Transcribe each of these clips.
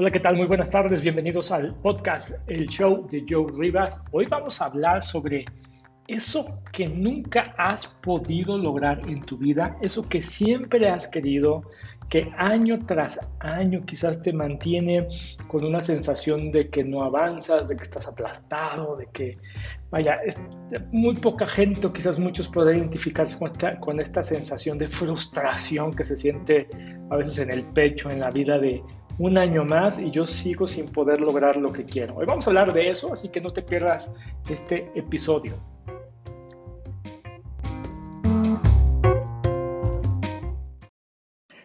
Hola, ¿qué tal? Muy buenas tardes. Bienvenidos al podcast El Show de Joe Rivas. Hoy vamos a hablar sobre eso que nunca has podido lograr en tu vida, eso que siempre has querido, que año tras año quizás te mantiene con una sensación de que no avanzas, de que estás aplastado, de que, vaya, muy poca gente quizás muchos podrán identificarse con esta, con esta sensación de frustración que se siente a veces en el pecho, en la vida de un año más y yo sigo sin poder lograr lo que quiero. Hoy vamos a hablar de eso, así que no te pierdas este episodio.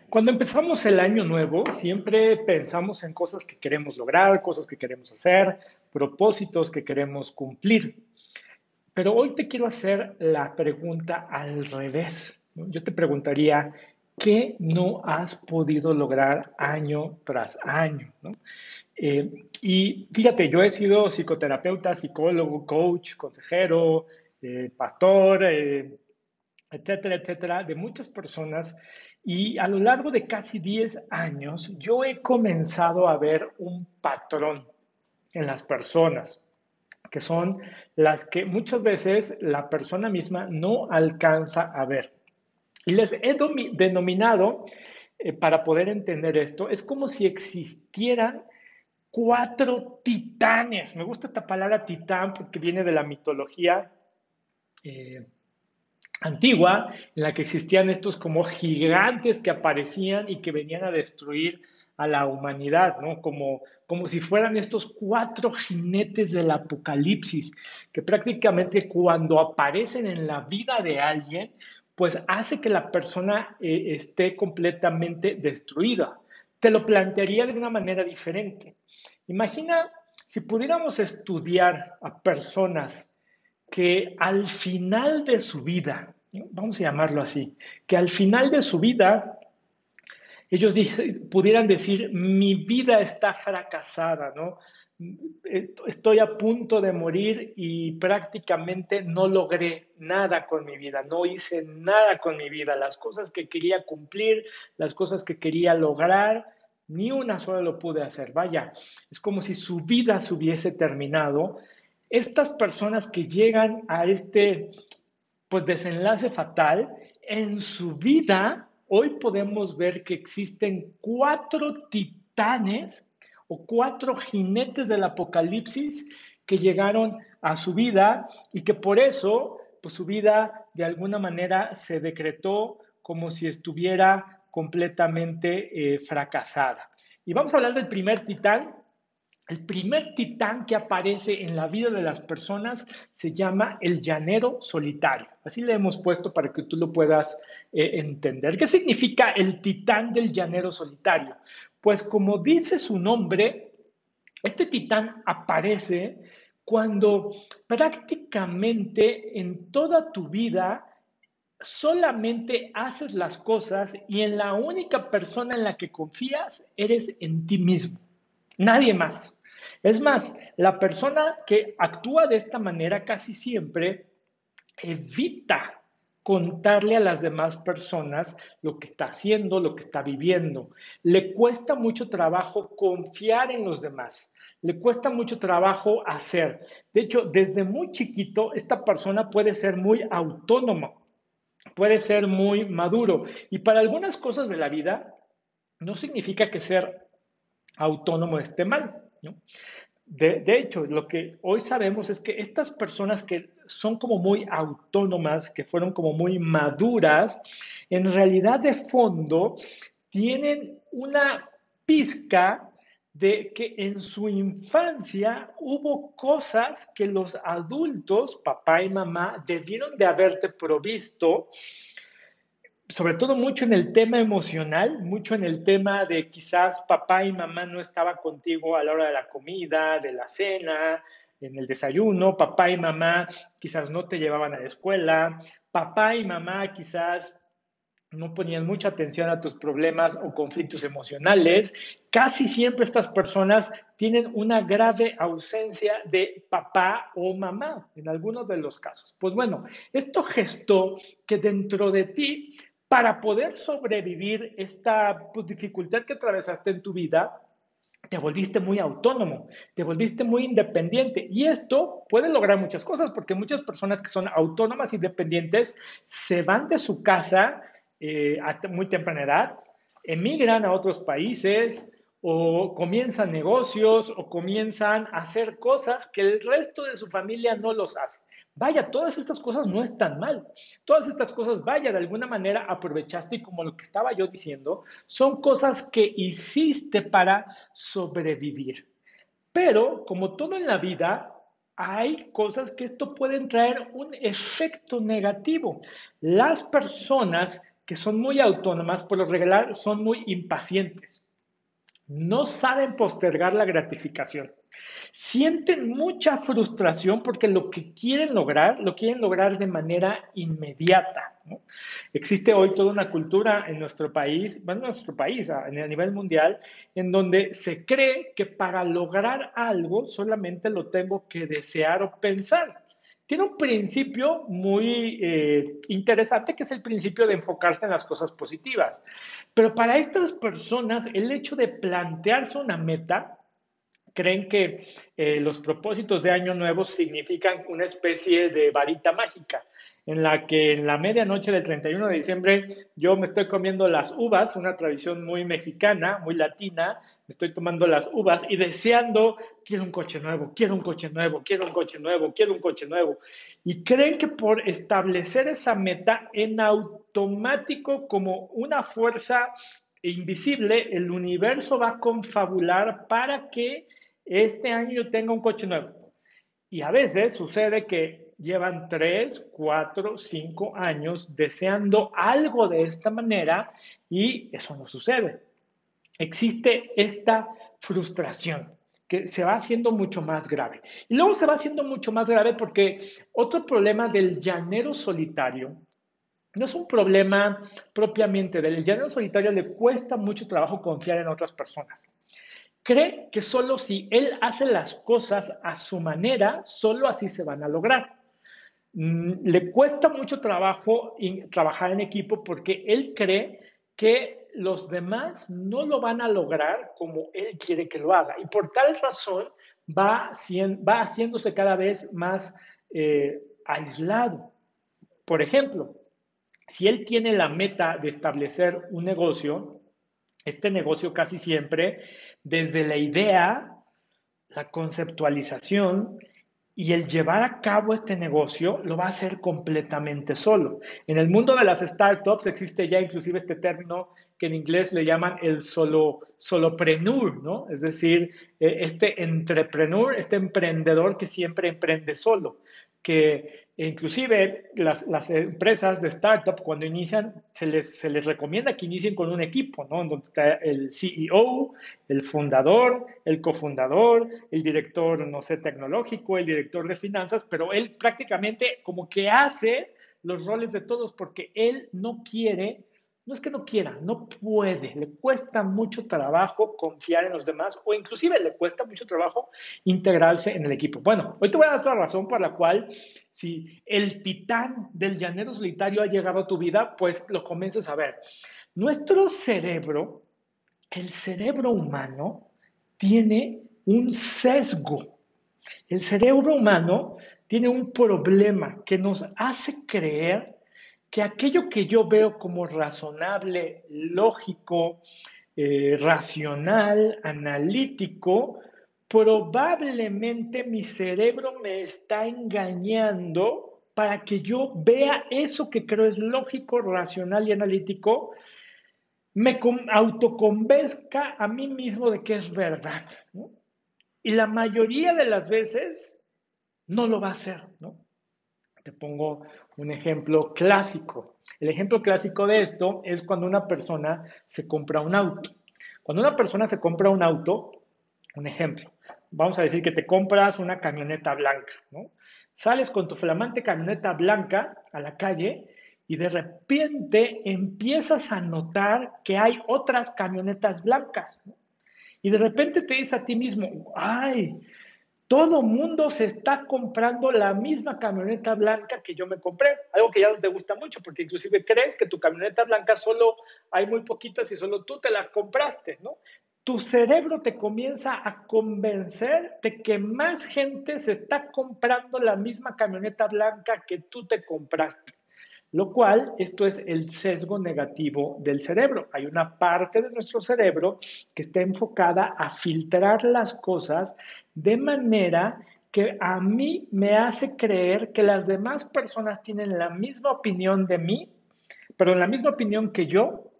Cuando empezamos el año nuevo, siempre pensamos en cosas que queremos lograr, cosas que queremos hacer, propósitos que queremos cumplir. Pero hoy te quiero hacer la pregunta al revés. Yo te preguntaría, ¿qué no has podido lograr año tras año? Eh, y fíjate, yo he sido psicoterapeuta, psicólogo, coach, consejero, eh, pastor, eh, etcétera, etcétera, de muchas personas y a lo largo de casi 10 años, yo he comenzado a ver un patrón en las personas, que son las que muchas veces la persona misma no alcanza a ver. Les he denominado, eh, para poder entender esto, es como si existieran cuatro titanes. Me gusta esta palabra titán porque viene de la mitología eh, antigua en la que existían estos como gigantes que aparecían y que venían a destruir a la humanidad, ¿no? Como, como si fueran estos cuatro jinetes del apocalipsis, que prácticamente cuando aparecen en la vida de alguien, pues hace que la persona eh, esté completamente destruida. Te lo plantearía de una manera diferente. Imagina si pudiéramos estudiar a personas que al final de su vida vamos a llamarlo así, que al final de su vida ellos pudieran decir, mi vida está fracasada, ¿no? Estoy a punto de morir y prácticamente no logré nada con mi vida, no hice nada con mi vida, las cosas que quería cumplir, las cosas que quería lograr, ni una sola lo pude hacer. Vaya, es como si su vida se hubiese terminado. Estas personas que llegan a este pues desenlace fatal, en su vida hoy podemos ver que existen cuatro titanes o cuatro jinetes del apocalipsis que llegaron a su vida y que por eso pues su vida de alguna manera se decretó como si estuviera completamente eh, fracasada. Y vamos a hablar del primer titán, el primer titán que aparece en la vida de las personas se llama el llanero solitario. Así le hemos puesto para que tú lo puedas eh, entender. ¿Qué significa el titán del llanero solitario? Pues como dice su nombre, este titán aparece cuando prácticamente en toda tu vida solamente haces las cosas y en la única persona en la que confías eres en ti mismo. Nadie más. Es más, la persona que actúa de esta manera casi siempre evita contarle a las demás personas lo que está haciendo, lo que está viviendo. Le cuesta mucho trabajo confiar en los demás, le cuesta mucho trabajo hacer. De hecho, desde muy chiquito, esta persona puede ser muy autónoma, puede ser muy maduro. Y para algunas cosas de la vida, no significa que ser autónomo esté mal. De, hecho, lo que hoy sabemos es que estas personas que son como muy autónomas, que fueron como muy maduras, en realidad de fondo tienen una pizca de que en su infancia hubo cosas que los adultos, papá y mamá, debieron de haberte provisto sobre todo mucho en el tema emocional, mucho en el tema de quizás papá y mamá no estaban contigo a la hora de la comida, de la cena, en el desayuno, papá y mamá quizás no te llevaban a la escuela, papá y mamá quizás no ponían mucha atención a tus problemas o conflictos emocionales. Casi siempre estas personas tienen una grave ausencia de papá o mamá en algunos de los casos. Pues bueno, esto gestó que dentro de ti para poder sobrevivir esta pues, dificultad que atravesaste en tu vida, te volviste muy autónomo, te volviste muy independiente. Y esto puede lograr muchas cosas, porque muchas personas que son autónomas, independientes, se van de su casa eh, a muy temprana edad, emigran a otros países o comienzan negocios o comienzan a hacer cosas que el resto de su familia no los hace. Vaya, todas estas cosas no están mal. Todas estas cosas, vaya, de alguna manera aprovechaste y como lo que estaba yo diciendo, son cosas que hiciste para sobrevivir. Pero, como todo en la vida, hay cosas que esto pueden traer un efecto negativo. Las personas que son muy autónomas, por lo regular, son muy impacientes. No saben postergar la gratificación sienten mucha frustración porque lo que quieren lograr, lo quieren lograr de manera inmediata. Existe hoy toda una cultura en nuestro país, bueno, en nuestro país, a, nivel mundial, en donde se cree que para lograr algo solamente lo tengo que desear o pensar. Tiene un principio muy eh, interesante que es el principio de enfocarse en las cosas positivas. Pero para estas personas, el hecho de plantearse una meta creen que eh, los propósitos de Año Nuevo significan una especie de varita mágica, en la que en la medianoche del 31 de diciembre yo me estoy comiendo las uvas, una tradición muy mexicana, muy latina, me estoy tomando las uvas y deseando, quiero un coche nuevo, quiero un coche nuevo, quiero un coche nuevo, quiero un coche nuevo. Y creen que por establecer esa meta en automático como una fuerza invisible, el universo va a confabular para que este año tenga un coche nuevo. Y a veces sucede que llevan tres, cuatro, cinco años deseando algo de esta manera y eso no sucede. Existe esta frustración que se va haciendo mucho más grave. Y luego se va haciendo mucho más grave porque otro problema del llanero solitario no es un problema propiamente del llanero solitario, le cuesta mucho trabajo confiar en otras personas cree que solo si él hace las cosas a su manera, solo así se van a lograr. Mm, le cuesta mucho trabajo trabajar en equipo porque él cree que los demás no lo van a lograr como él quiere que lo haga. Y por tal razón va, haciéndose cada vez más eh, aislado. Por ejemplo, si él tiene la meta de establecer un negocio, este negocio casi siempre desde la idea, la conceptualización y el llevar a cabo este negocio lo va a hacer completamente solo. En el mundo de las startups existe ya inclusive este término que en inglés le llaman el solo, solopreneur, ¿no? Es decir, eh, este entrepreneur, este emprendedor que siempre emprende solo, que Inclusive las, empresas de startup cuando inician se les, se les recomienda que inicien con un equipo, ¿no? Donde está el CEO, el fundador, el cofundador, el director, no sé, tecnológico, el director de finanzas, pero él prácticamente como que hace los roles de todos porque él no quiere no es que no quiera, no puede, le cuesta mucho trabajo confiar en los demás o inclusive le cuesta mucho trabajo integrarse en el equipo. Bueno, hoy te voy a dar otra razón por la cual si el titán del llanero solitario ha llegado a tu vida, pues lo comiences a ver. Nuestro cerebro, el cerebro humano, tiene un sesgo. El cerebro humano tiene un problema que nos hace creer que aquello que yo veo como razonable, lógico, eh, racional, analítico, probablemente mi cerebro me está engañando para que yo vea eso que creo es lógico, racional y analítico, me autoconvenzca a mí mismo de que es verdad. Y la mayoría de las veces no lo va a hacer. ¿no? Te pongo un ejemplo clásico. El ejemplo clásico de esto es cuando una persona se compra un auto. Cuando una persona se compra un auto, un ejemplo, vamos a decir que te compras una camioneta blanca, ¿no? Sales con tu flamante camioneta blanca a la calle y de repente empiezas a notar que hay otras camionetas blancas. Y de repente te dices a ti mismo, ay, todo mundo se está comprando la misma camioneta blanca que yo me compré, algo que ya no te gusta mucho, porque inclusive crees que tu camioneta blanca solo hay muy poquitas y solo tú te la compraste, ¿no? tu cerebro te comienza a convencer de que más gente se está comprando la misma camioneta blanca que tú te compraste. Lo cual, esto es el sesgo negativo del cerebro. Hay una parte de nuestro cerebro que está enfocada a filtrar las cosas de manera que a mí me hace creer que las demás personas tienen la misma opinión de mí, pero la misma opinión que yo,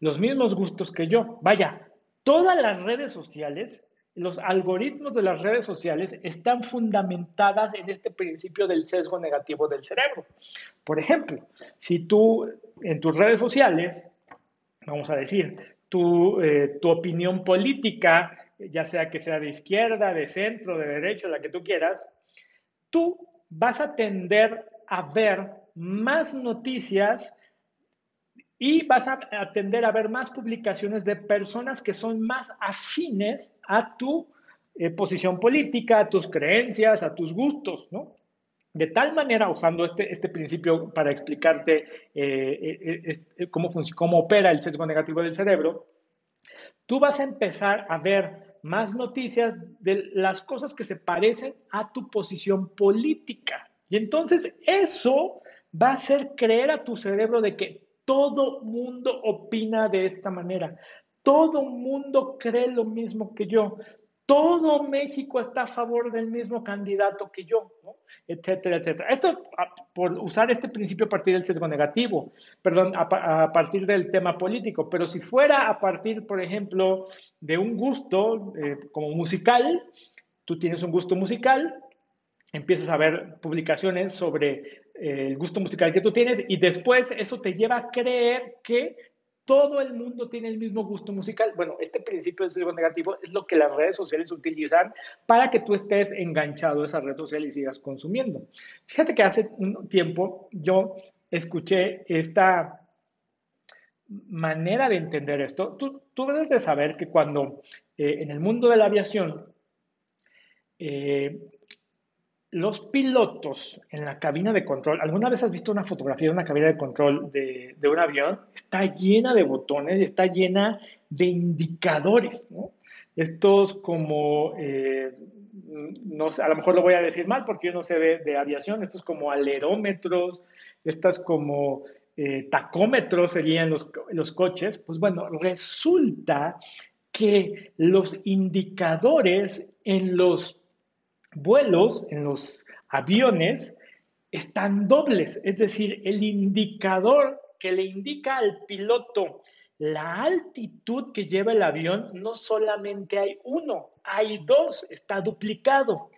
los mismos gustos que yo. Vaya, Todas las redes sociales, los algoritmos de las redes sociales están fundamentadas en este principio del sesgo negativo del cerebro. Por ejemplo, si tú en tus redes sociales, vamos a decir, tu, eh, tu opinión política, ya sea que sea de izquierda, de centro, de derecha, la que tú quieras, tú vas a tender a ver más noticias y vas a atender a ver más publicaciones de personas que son más afines a tu eh, posición política, a tus creencias, a tus gustos, ¿no? De tal manera, usando este, este principio para explicarte eh, eh, cómo, cómo opera el sesgo negativo del cerebro, tú vas a empezar a ver más noticias de las cosas que se parecen a tu posición política. Y entonces eso va a hacer creer a tu cerebro de que todo mundo opina de esta manera. Todo mundo cree lo mismo que yo. Todo México está a favor del mismo candidato que yo, etcétera, etcétera. Esto por usar este principio a partir del sesgo negativo, perdón, a, partir del tema político, pero si fuera a partir, por ejemplo, de un gusto eh, como musical, tú tienes un gusto musical, empiezas a ver publicaciones sobre el gusto musical que tú tienes y después eso te lleva a creer que todo el mundo tiene el mismo gusto musical. Bueno, este principio del sesgo negativo es lo que las redes sociales utilizan para que tú estés enganchado a esa red social y sigas consumiendo. Fíjate que hace un tiempo yo escuché esta manera de entender esto. Tú, tú debes de saber que cuando eh, en el mundo de la aviación eh, los pilotos en la cabina de control, ¿alguna vez has visto una fotografía de una cabina de control de, un avión? Está llena de botones, está llena de indicadores, ¿no? Estos como, eh, no sé, a lo mejor lo voy a decir mal porque yo no sé de, aviación, estos como alerómetros, estas como eh, tacómetros serían los, los coches. Pues bueno, resulta que los indicadores en los vuelos, en los aviones, están dobles, es decir, el indicador que le indica al piloto la altitud que lleva el avión, no solamente hay uno, hay dos, está duplicado.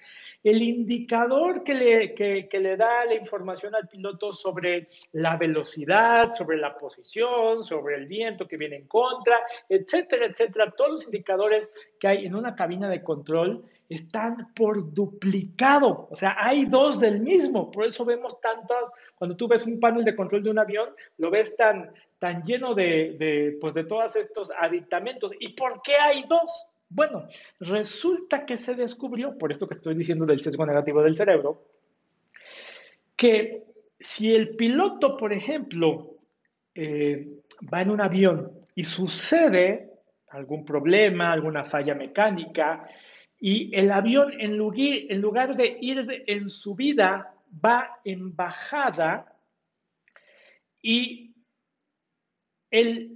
El indicador que le, que, le, da la información al piloto sobre la velocidad, sobre la posición, sobre el viento que viene en contra, etcétera, etcétera, todos los indicadores que hay en una cabina de control están por duplicado. O sea, hay dos del mismo. Por eso vemos tantas, cuando tú ves un panel de control de un avión, lo ves tan, tan lleno de, de, pues de todos estos aditamentos. ¿Y por qué hay dos? Bueno, resulta que se descubrió, por esto que estoy diciendo del sesgo negativo del cerebro, que si el piloto, por ejemplo, eh, va en un avión y sucede algún problema, alguna falla mecánica, y el avión, en lugar, de ir en subida, va en bajada y el,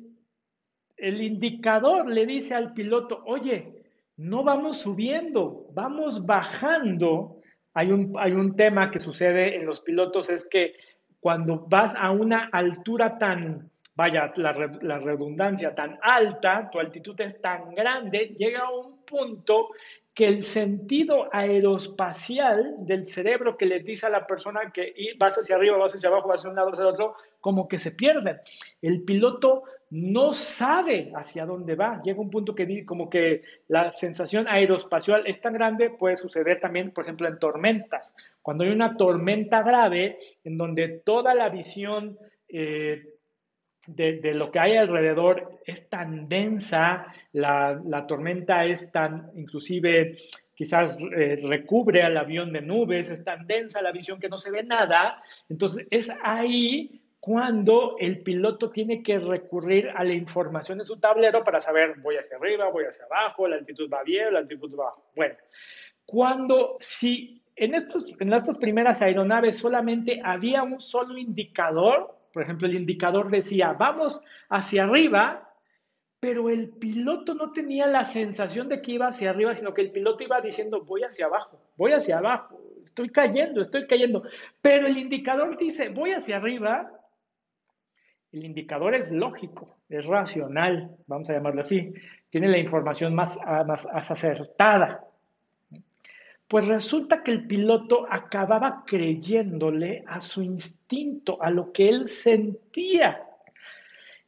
el indicador le dice al piloto, oye, no vamos subiendo, vamos bajando. Hay un, hay un tema que sucede en los pilotos, es que cuando vas a una altura tan, vaya, la, la, redundancia tan alta, tu altitud es tan grande, llega a un punto que el sentido aeroespacial del cerebro que le dice a la persona que vas hacia arriba, vas hacia abajo, vas hacia un lado, hacia otro, como que se pierde. El piloto no sabe hacia dónde va. Llega un punto que como que la sensación aeroespacial es tan grande, puede suceder también, por ejemplo, en tormentas. Cuando hay una tormenta grave en donde toda la visión eh, de, lo que hay alrededor es tan densa, la, tormenta es tan, inclusive quizás eh, recubre al avión de nubes, es tan densa la visión que no se ve nada, entonces es ahí cuando el piloto tiene que recurrir a la información en su tablero para saber voy hacia arriba, voy hacia abajo, la altitud va bien, la altitud va. Bueno, cuando si en, estos, en estas primeras aeronaves solamente había un solo indicador, por ejemplo, el indicador decía vamos hacia arriba, pero el piloto no tenía la sensación de que iba hacia arriba, sino que el piloto iba diciendo voy hacia abajo, voy hacia abajo, estoy cayendo, estoy cayendo. Pero el indicador dice voy hacia arriba, el indicador es lógico, es racional, vamos a llamarlo así, tiene la información más, ah, más, acertada. Pues resulta que el piloto acababa creyéndole a su instinto, a lo que él sentía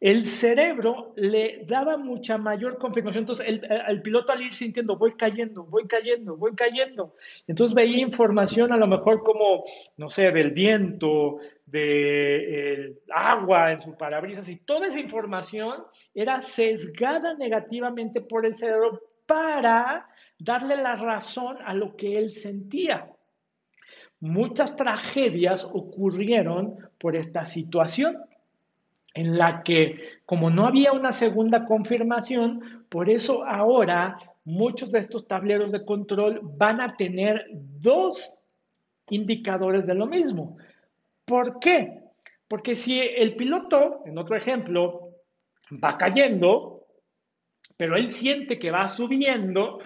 el cerebro le daba mucha mayor confirmación. Entonces, el, piloto al ir sintiendo, voy cayendo, voy cayendo, voy cayendo. Entonces veía información a lo mejor como, no sé, del viento, del agua en su parabrisas, y toda esa información era sesgada negativamente por el cerebro para darle la razón a lo que él sentía. Muchas tragedias ocurrieron por esta situación en la que como no había una segunda confirmación, por eso ahora muchos de estos tableros de control van a tener dos indicadores de lo mismo. ¿Por qué? Porque si el piloto, en otro ejemplo, va cayendo, pero él siente que va subiendo,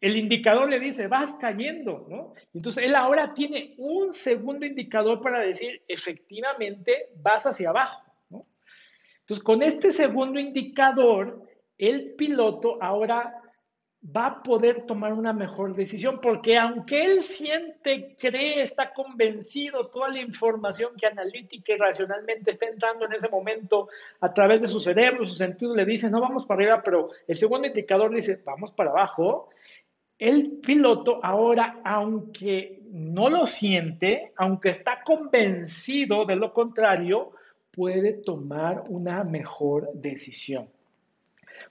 el indicador le dice, vas cayendo, ¿no? Entonces él ahora tiene un segundo indicador para decir, efectivamente, vas hacia abajo. Entonces, con este segundo indicador, el piloto ahora va a poder tomar una mejor decisión, porque aunque él siente, cree, está convencido, toda la información que analítica y racionalmente está entrando en ese momento a través de su cerebro, su sentido le dice, no vamos para arriba, pero el segundo indicador dice, vamos para abajo, el piloto ahora, aunque no lo siente, aunque está convencido de lo contrario, puede tomar una mejor decisión.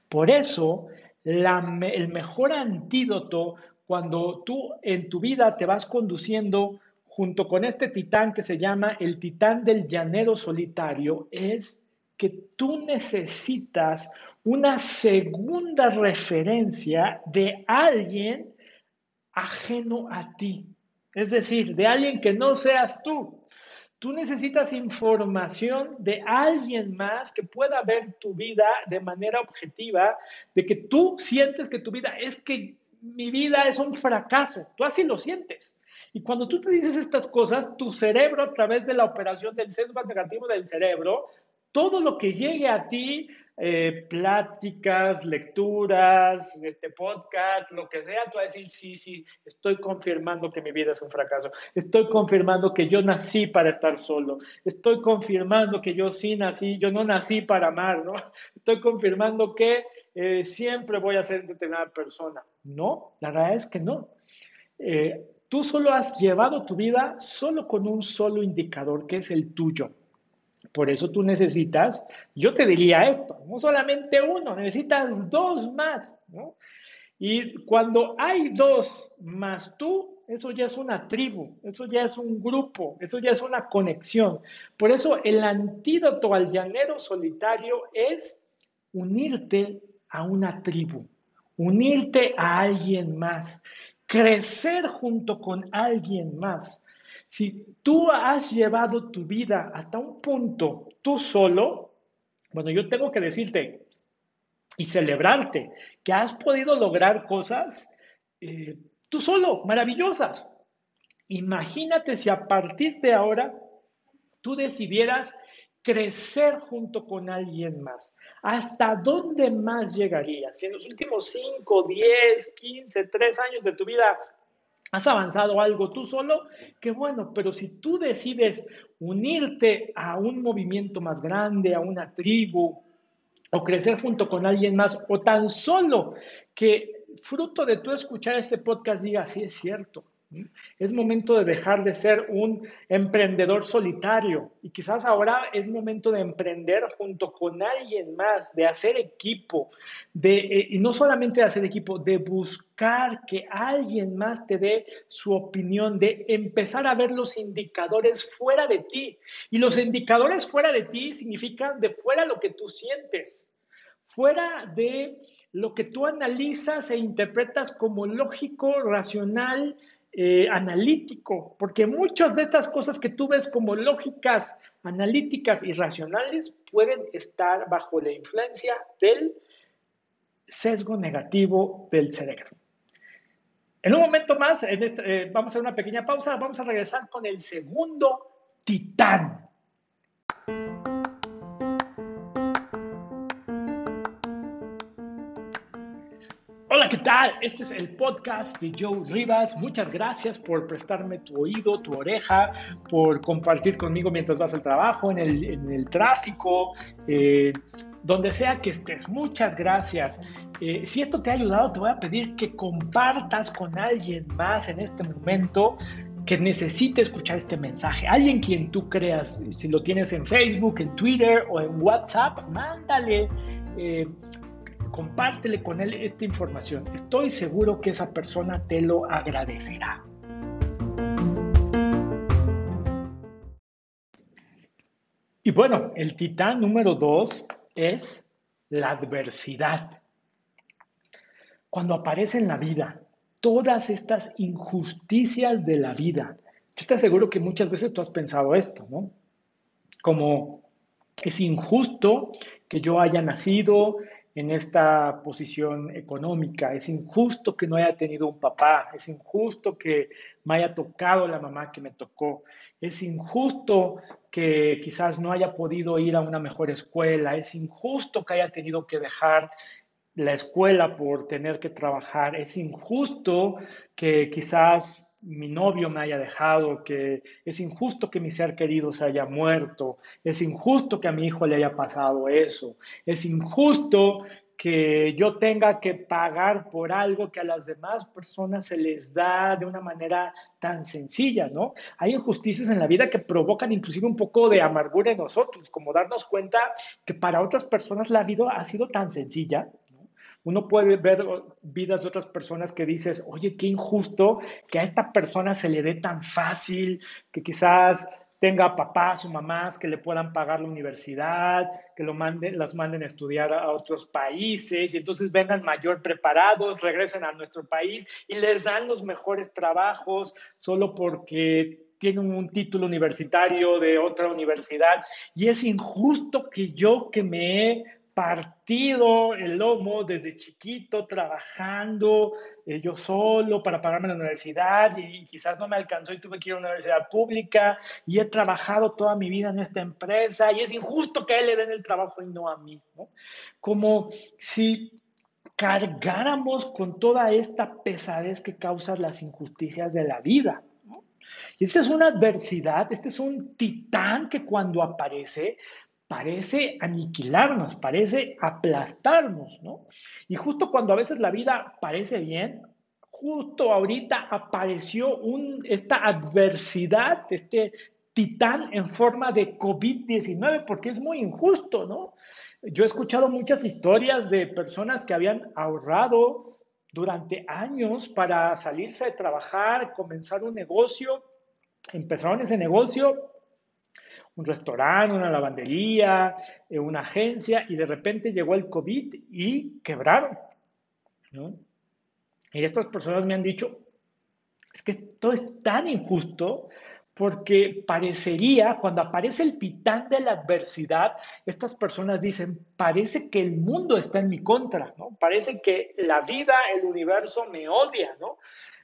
Por eso, el mejor antídoto cuando tú en tu vida te vas conduciendo junto con este titán que se llama el titán del llanero solitario es que tú necesitas una segunda referencia de alguien ajeno a ti. Es decir, de alguien que no seas tú. Tú necesitas información de alguien más que pueda ver tu vida de manera objetiva, de que tú sientes que tu vida es que mi vida es un fracaso. Tú así lo sientes. Y cuando tú te dices estas cosas, tu cerebro, a través de la operación del sesgo negativo del cerebro, todo lo que llegue a ti eh, pláticas, lecturas, este podcast, lo que sea, tú vas a decir, sí, sí, estoy confirmando que mi vida es un fracaso, estoy confirmando que yo nací para estar solo, estoy confirmando que yo sí nací, yo no nací para amar, ¿no? Estoy confirmando que eh, siempre voy a ser determinada persona. No, la verdad es que no. Eh, tú solo has llevado tu vida solo con un solo indicador, que es el tuyo. Por eso tú necesitas, yo te diría esto, no solamente uno, necesitas dos más, ¿no? Y cuando hay dos más tú, eso ya es una tribu, eso ya es un grupo, eso ya es una conexión. Por eso el antídoto al llanero solitario es unirte a una tribu, unirte a alguien más, crecer junto con alguien más. Si tú has llevado tu vida hasta un punto tú solo, bueno, yo tengo que decirte y celebrarte que has podido lograr cosas eh, tú solo, maravillosas. Imagínate si a partir de ahora tú decidieras crecer junto con alguien más. ¿Hasta dónde más llegarías? Si en los últimos 5, 10, 15, 3 años de tu vida has avanzado algo tú solo, qué bueno, pero si tú decides unirte a un movimiento más grande, a una tribu, o crecer junto con alguien más, o tan solo que fruto de tú escuchar este podcast diga, sí es cierto, Es momento de dejar de ser un emprendedor solitario y quizás ahora es momento de emprender junto con alguien más, de hacer equipo, de, eh, y no solamente de hacer equipo, de buscar que alguien más te dé su opinión, de empezar a ver los indicadores fuera de ti. Y los indicadores fuera de ti significan de fuera lo que tú sientes, fuera de lo que tú analizas e interpretas como lógico, racional, eh, analítico, porque muchas de estas cosas que tú ves como lógicas, analíticas y racionales pueden estar bajo la influencia del sesgo negativo del cerebro. En un momento más, eh, vamos a hacer una pequeña pausa, vamos a regresar con el segundo titán ¿qué tal? Este es el podcast de Joe Rivas. Muchas gracias por prestarme tu oído, tu oreja, por compartir conmigo mientras vas al trabajo, en el, tráfico, eh, donde sea que estés. Muchas gracias. Eh, si esto te ha ayudado, te voy a pedir que compartas con alguien más en este momento que necesite escuchar este mensaje. Alguien quien tú creas, si lo tienes en Facebook, en Twitter o en WhatsApp, mándale. Eh, compártele con él esta información. Estoy seguro que esa persona te lo agradecerá. Y bueno, el titán número dos es la adversidad. Cuando aparece en la vida todas estas injusticias de la vida, yo estoy seguro que muchas veces tú has pensado esto, ¿no? Como es injusto que yo haya nacido en esta posición económica. Es injusto que no haya tenido un papá, es injusto que me haya tocado la mamá que me tocó, es injusto que quizás no haya podido ir a una mejor escuela, es injusto que haya tenido que dejar la escuela por tener que trabajar, es injusto que quizás mi novio me haya dejado, que es injusto que mi ser querido se haya muerto, es injusto que a mi hijo le haya pasado eso, es injusto que yo tenga que pagar por algo que a las demás personas se les da de una manera tan sencilla, ¿no? Hay injusticias en la vida que provocan inclusive un poco de amargura en nosotros, como darnos cuenta que para otras personas la vida ha sido tan sencilla, uno puede ver vidas de otras personas que dices, oye, qué injusto que a esta persona se le dé tan fácil, que quizás tenga papás o mamás que le puedan pagar la universidad, que lo manden, las manden a estudiar a otros países y entonces vengan mayor preparados, regresen a nuestro país y les dan los mejores trabajos solo porque tienen un título universitario de otra universidad y es injusto que yo que me he partido el lomo desde chiquito, trabajando eh, yo solo para pagarme la universidad y, quizás no me alcanzó y tuve que ir a una universidad pública y he trabajado toda mi vida en esta empresa y es injusto que a él le den el trabajo y no a mí, ¿no? Como si cargáramos con toda esta pesadez que causan las injusticias de la vida. Y esta es una adversidad, este es un titán que cuando aparece parece aniquilarnos, parece aplastarnos, ¿no? Y justo cuando a veces la vida parece bien, justo ahorita apareció esta adversidad, este titán en forma de COVID-19, porque es muy injusto, ¿no? Yo he escuchado muchas historias de personas que habían ahorrado durante años para salirse de trabajar, comenzar un negocio, empezaron ese negocio un restaurante, una lavandería, eh, una agencia, y de repente llegó el COVID y quebraron. Y estas personas me han dicho, es que esto es tan injusto porque parecería, cuando aparece el titán de la adversidad, estas personas dicen, parece que el mundo está en mi contra, ¿no? Parece que la vida, el universo me odia, ¿no?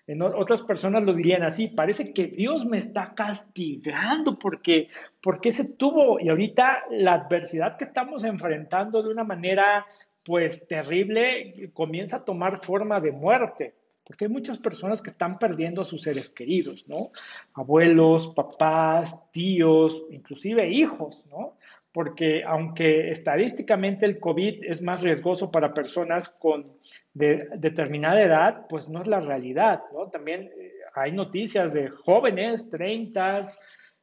En otras personas lo dirían así, parece que Dios me está castigando porque, porque se tuvo, y ahorita la adversidad que estamos enfrentando de una manera pues terrible comienza a tomar forma de muerte, porque hay muchas personas que están perdiendo a sus seres queridos, ¿no? Abuelos, papás, tíos, inclusive hijos, ¿no? Porque aunque estadísticamente el COVID es más riesgoso para personas con determinada edad, pues no es la realidad. También eh, hay noticias de jóvenes, 30,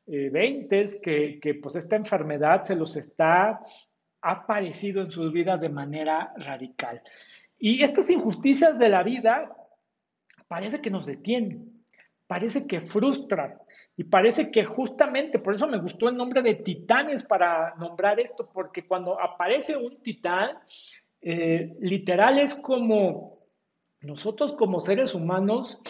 eh, 20, que, que pues esta enfermedad se los está aparecido en su vida de manera radical. Y estas injusticias de la vida parece que nos detienen, parece que frustran y parece que justamente, por eso me gustó el nombre de titanes para nombrar esto, porque cuando aparece un titán, eh, literal es como nosotros como seres humanos,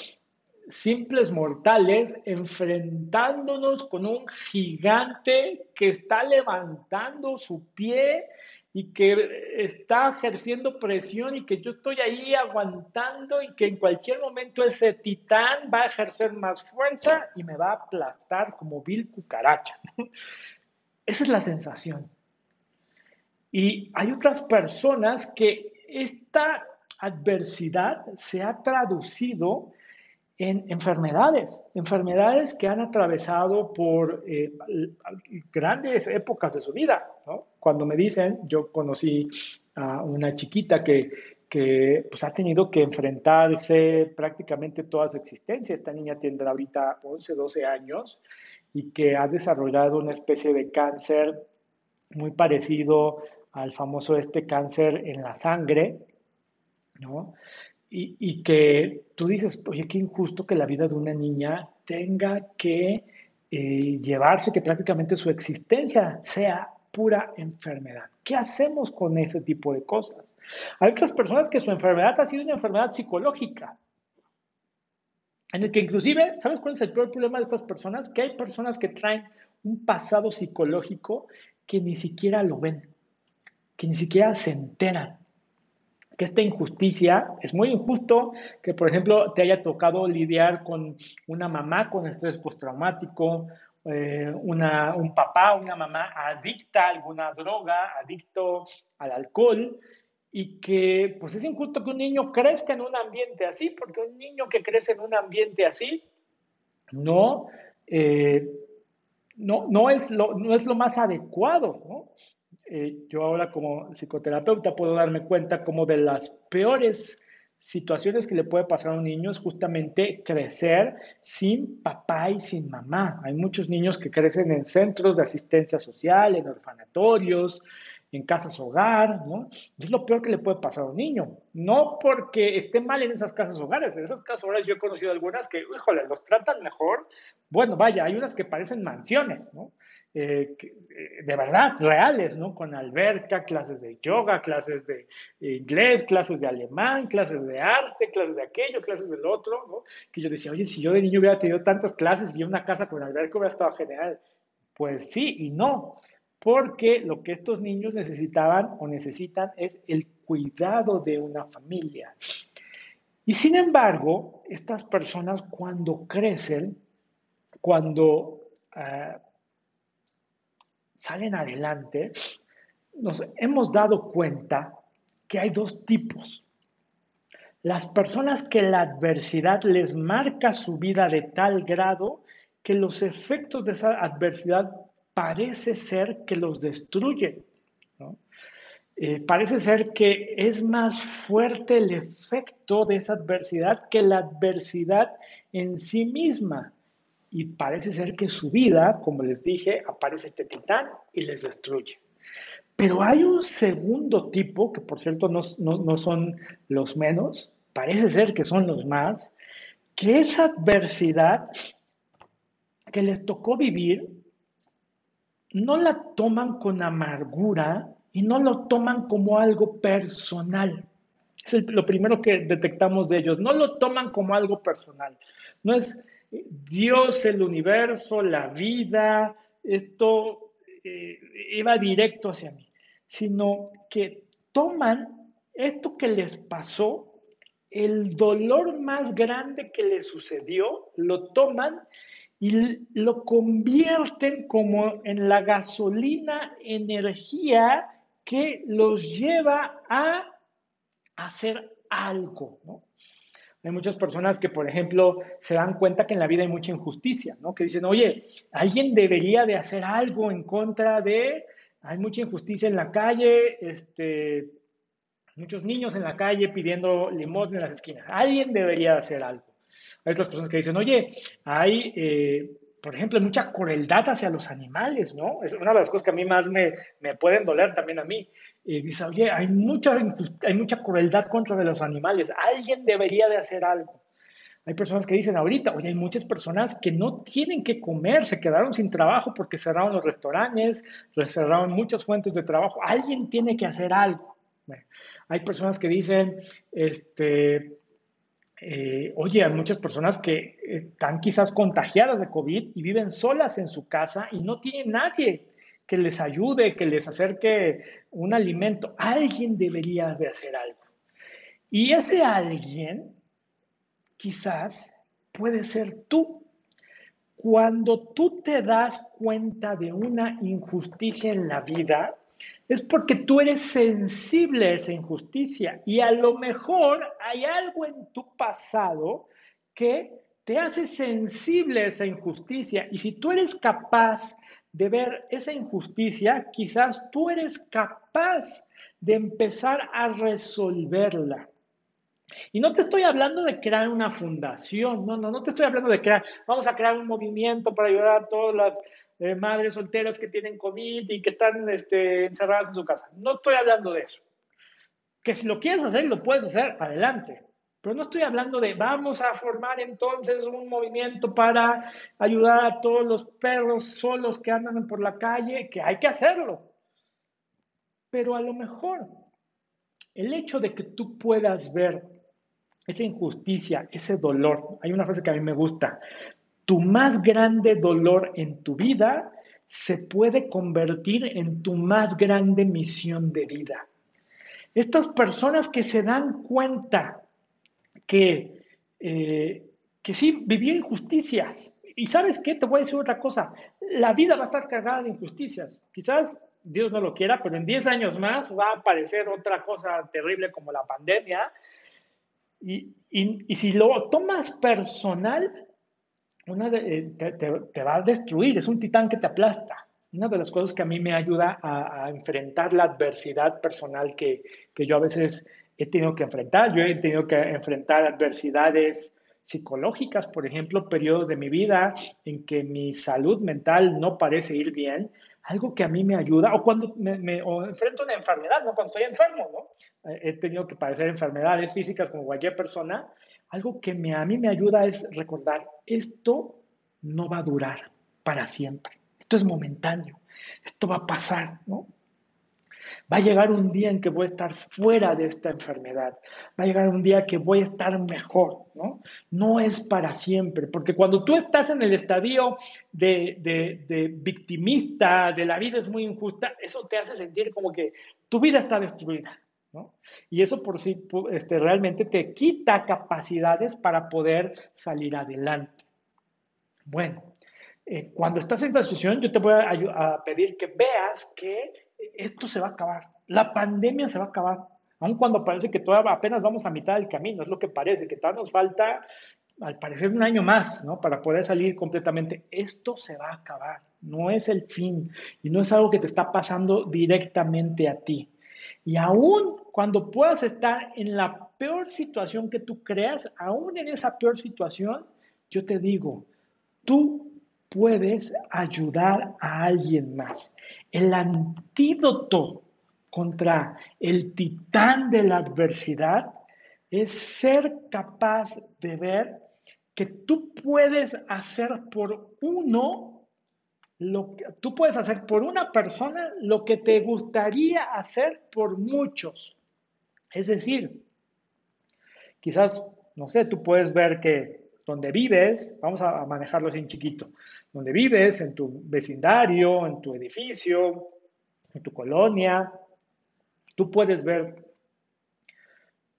simples mortales, enfrentándonos con un gigante que está levantando su pie y que está ejerciendo presión y que yo estoy ahí aguantando y que en cualquier momento ese titán va a ejercer más fuerza y me va a aplastar como vil cucaracha. Esa es la sensación. Y hay otras personas que esta adversidad se ha traducido en enfermedades, enfermedades que han atravesado por eh, grandes épocas de su vida. Cuando me dicen, yo conocí a una chiquita que, que pues, ha tenido que enfrentarse prácticamente toda su existencia. Esta niña tendrá ahorita 11, 12 años y que ha desarrollado una especie de cáncer muy parecido al famoso este cáncer en la sangre, ¿no? Y, que tú dices, oye, qué injusto que la vida de una niña tenga que eh, llevarse, que prácticamente su existencia sea pura enfermedad. ¿Qué hacemos con ese tipo de cosas? Hay otras personas que su enfermedad ha sido una enfermedad psicológica, en el que inclusive, ¿sabes cuál es el peor problema de estas personas? Que hay personas que traen un pasado psicológico que ni siquiera lo ven, que ni siquiera se enteran que esta injusticia es muy injusto que, por ejemplo, te haya tocado lidiar con una mamá con estrés postraumático, eh, una, un papá, una mamá adicta a alguna droga, adicto al alcohol, y que pues es injusto que un niño crezca en un ambiente así, porque un niño que crece en un ambiente así no, eh, no, no, es, lo, no es lo más adecuado. Eh, yo ahora como psicoterapeuta puedo darme cuenta como de las peores situaciones que le puede pasar a un niño es justamente crecer sin papá y sin mamá. Hay muchos niños que crecen en centros de asistencia social, en orfanatorios, en casas hogar, ¿no? Es lo peor que le puede pasar a un niño. No porque esté mal en esas casas hogares. En esas casas hogares yo he conocido algunas que, híjole, los tratan mejor. Bueno, vaya, hay unas que parecen mansiones, ¿no? Eh, eh, de verdad, reales, ¿no? Con alberca, clases de yoga, clases de inglés, clases de alemán, clases de arte, clases de aquello, clases del otro, ¿no? Que yo decía, oye, si yo de niño hubiera tenido tantas clases y una casa con alberca hubiera estado genial. Pues sí y no, porque lo que estos niños necesitaban o necesitan es el cuidado de una familia. Y sin embargo, estas personas cuando crecen, cuando ah, salen adelante, nos hemos dado cuenta que hay dos tipos. Las personas que la adversidad les marca su vida de tal grado que los efectos de esa adversidad parece ser que los destruyen. Eh, parece ser que es más fuerte el efecto de esa adversidad que la adversidad en sí misma y parece ser que su vida, como les dije, aparece este titán y les destruye. Pero hay un segundo tipo, que por cierto no, son los menos, parece ser que son los más, que esa adversidad que les tocó vivir, no la toman con amargura y no lo toman como algo personal. Es lo primero que detectamos de ellos. No lo toman como algo personal. No es, Dios, el universo, la vida, esto eh, iba directo hacia mí, sino que toman esto que les pasó, el dolor más grande que les sucedió, lo toman y lo convierten como en la gasolina, energía que los lleva a hacer algo, ¿no? Hay muchas personas que, por ejemplo, se dan cuenta que en la vida hay mucha injusticia, ¿no? Que dicen, oye, alguien debería de hacer algo en contra de, hay mucha injusticia en la calle, este, muchos niños en la calle pidiendo limón en las esquinas. Alguien debería de hacer algo. Hay otras personas que dicen, oye, hay, eh, por ejemplo, mucha crueldad hacia los animales, ¿no? Es una de las cosas que a mí más me, me pueden doler también a mí. Y dice, oye, hay mucha, hay mucha crueldad contra de los animales, alguien debería de hacer algo. Hay personas que dicen ahorita, oye, hay muchas personas que no tienen que comer, se quedaron sin trabajo porque cerraron los restaurantes, cerraron muchas fuentes de trabajo. Alguien tiene que hacer algo. Hay personas que dicen, este, eh, oye, hay muchas personas que están quizás contagiadas de COVID y viven solas en su casa y no tienen nadie que les ayude, que les acerque un alimento. Alguien debería de hacer algo. Y ese alguien quizás puede ser tú. Cuando tú te das cuenta de una injusticia en la vida, es porque tú eres sensible a esa injusticia y a lo mejor hay algo en tu pasado que te hace sensible a esa injusticia y si tú eres capaz de ver esa injusticia, quizás tú eres capaz de empezar a resolverla. Y no te estoy hablando de crear una fundación, no, no, no te estoy hablando de crear, vamos a crear un movimiento para ayudar a todas las eh, madres solteras que tienen COVID y que están este, encerradas en su casa. No estoy hablando de eso. Que si lo quieres hacer, lo puedes hacer, adelante. Pero no estoy hablando de vamos a formar entonces un movimiento para ayudar a todos los perros solos que andan por la calle, que hay que hacerlo. Pero a lo mejor el hecho de que tú puedas ver esa injusticia, ese dolor. Hay una frase que a mí me gusta. Tu más grande dolor en tu vida se puede convertir en tu más grande misión de vida. Estas personas que se dan cuenta que, eh, que sí, vivir injusticias. Y sabes qué, te voy a decir otra cosa. La vida va a estar cargada de injusticias. Quizás Dios no lo quiera, pero en 10 años más va a aparecer otra cosa terrible como la pandemia y, si lo tomas personal, una eh, te, va a destruir, es un titán que te aplasta. Una de las cosas que a mí me ayuda a, enfrentar la adversidad personal que, que, yo a veces he tenido que enfrentar. Yo he tenido que enfrentar adversidades psicológicas, por ejemplo, periodos de mi vida en que mi salud mental no parece ir bien, algo que a mí me ayuda, o cuando me, enfrento a una enfermedad, ¿no? Cuando estoy enfermo, ¿no? He tenido que padecer enfermedades físicas como cualquier persona, algo que me, a mí me ayuda es recordar, esto no va a durar para siempre, esto es momentáneo, esto va a pasar, ¿no? Va a llegar un día en que voy a estar fuera de esta enfermedad. Va a llegar un día que voy a estar mejor, ¿no? No es para siempre, porque cuando tú estás en el estadio de, victimista, de la vida es muy injusta, eso te hace sentir como que tu vida está destruida, ¿no? Y eso por sí este, realmente te quita capacidades para poder salir adelante. Bueno, eh, cuando estás en esta situación, yo te voy a pedir que veas que esto se va a acabar, la pandemia se va a acabar, aun cuando parece que todavía apenas vamos a mitad del camino, es lo que parece, que todavía nos falta, al parecer, un año más, ¿no? Para poder salir completamente. Esto se va a acabar, no es el fin y no es algo que te está pasando directamente a ti. Y aún cuando puedas estar en la peor situación que tú creas, aún en esa peor situación, yo te digo, tú puedes ayudar a alguien más. El antídoto contra el titán de la adversidad es ser capaz de ver que tú puedes hacer por uno lo que tú puedes hacer por una persona lo que te gustaría hacer por muchos. Es decir, quizás, no sé, tú puedes ver que donde vives, vamos a manejarlo así en chiquito, donde vives, en tu vecindario, en tu edificio, en tu colonia, tú puedes ver,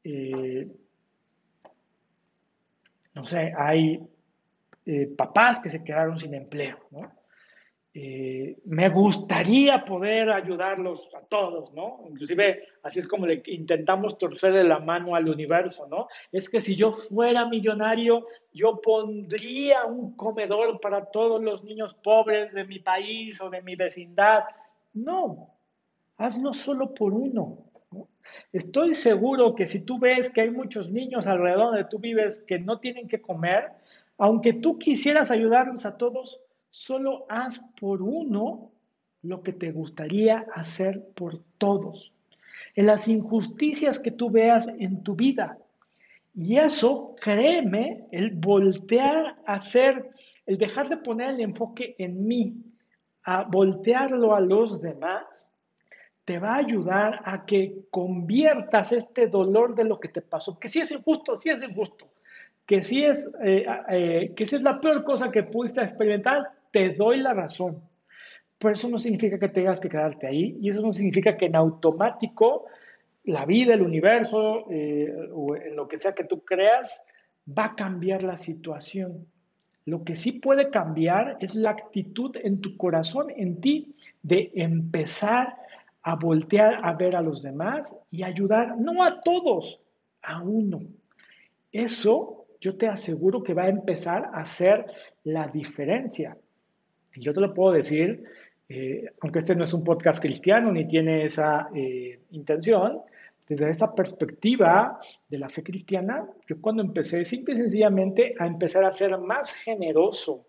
eh, no sé, hay eh, papás que se quedaron sin empleo, ¿no? Eh, me gustaría poder ayudarlos a todos, ¿no? Inclusive así es como le intentamos torcer de la mano al universo, ¿no? Es que si yo fuera millonario, yo pondría un comedor para todos los niños pobres de mi país o de mi vecindad. No, hazlo solo por uno. Estoy seguro que si tú ves que hay muchos niños alrededor donde tú vives que no tienen que comer, aunque tú quisieras ayudarlos a todos, solo haz por uno lo que te gustaría hacer por todos. En las injusticias que tú veas en tu vida. Y eso, créeme, el voltear a hacer, el dejar de poner el enfoque en mí, a voltearlo a los demás, te va a ayudar a que conviertas este dolor de lo que te pasó, que si es injusto, si es injusto, que si es, eh, eh, que si es la peor cosa que pudiste experimentar, te doy la razón. Pero eso no significa que tengas que quedarte ahí y eso no significa que en automático la vida, el universo eh, o en lo que sea que tú creas va a cambiar la situación. Lo que sí puede cambiar es la actitud en tu corazón, en ti, de empezar a voltear a ver a los demás y ayudar, no a todos, a uno. Eso yo te aseguro que va a empezar a hacer la diferencia. Yo te lo puedo decir, eh, aunque este no es un podcast cristiano ni tiene esa eh, intención, desde esa perspectiva de la fe cristiana, yo cuando empecé simple y sencillamente a empezar a ser más generoso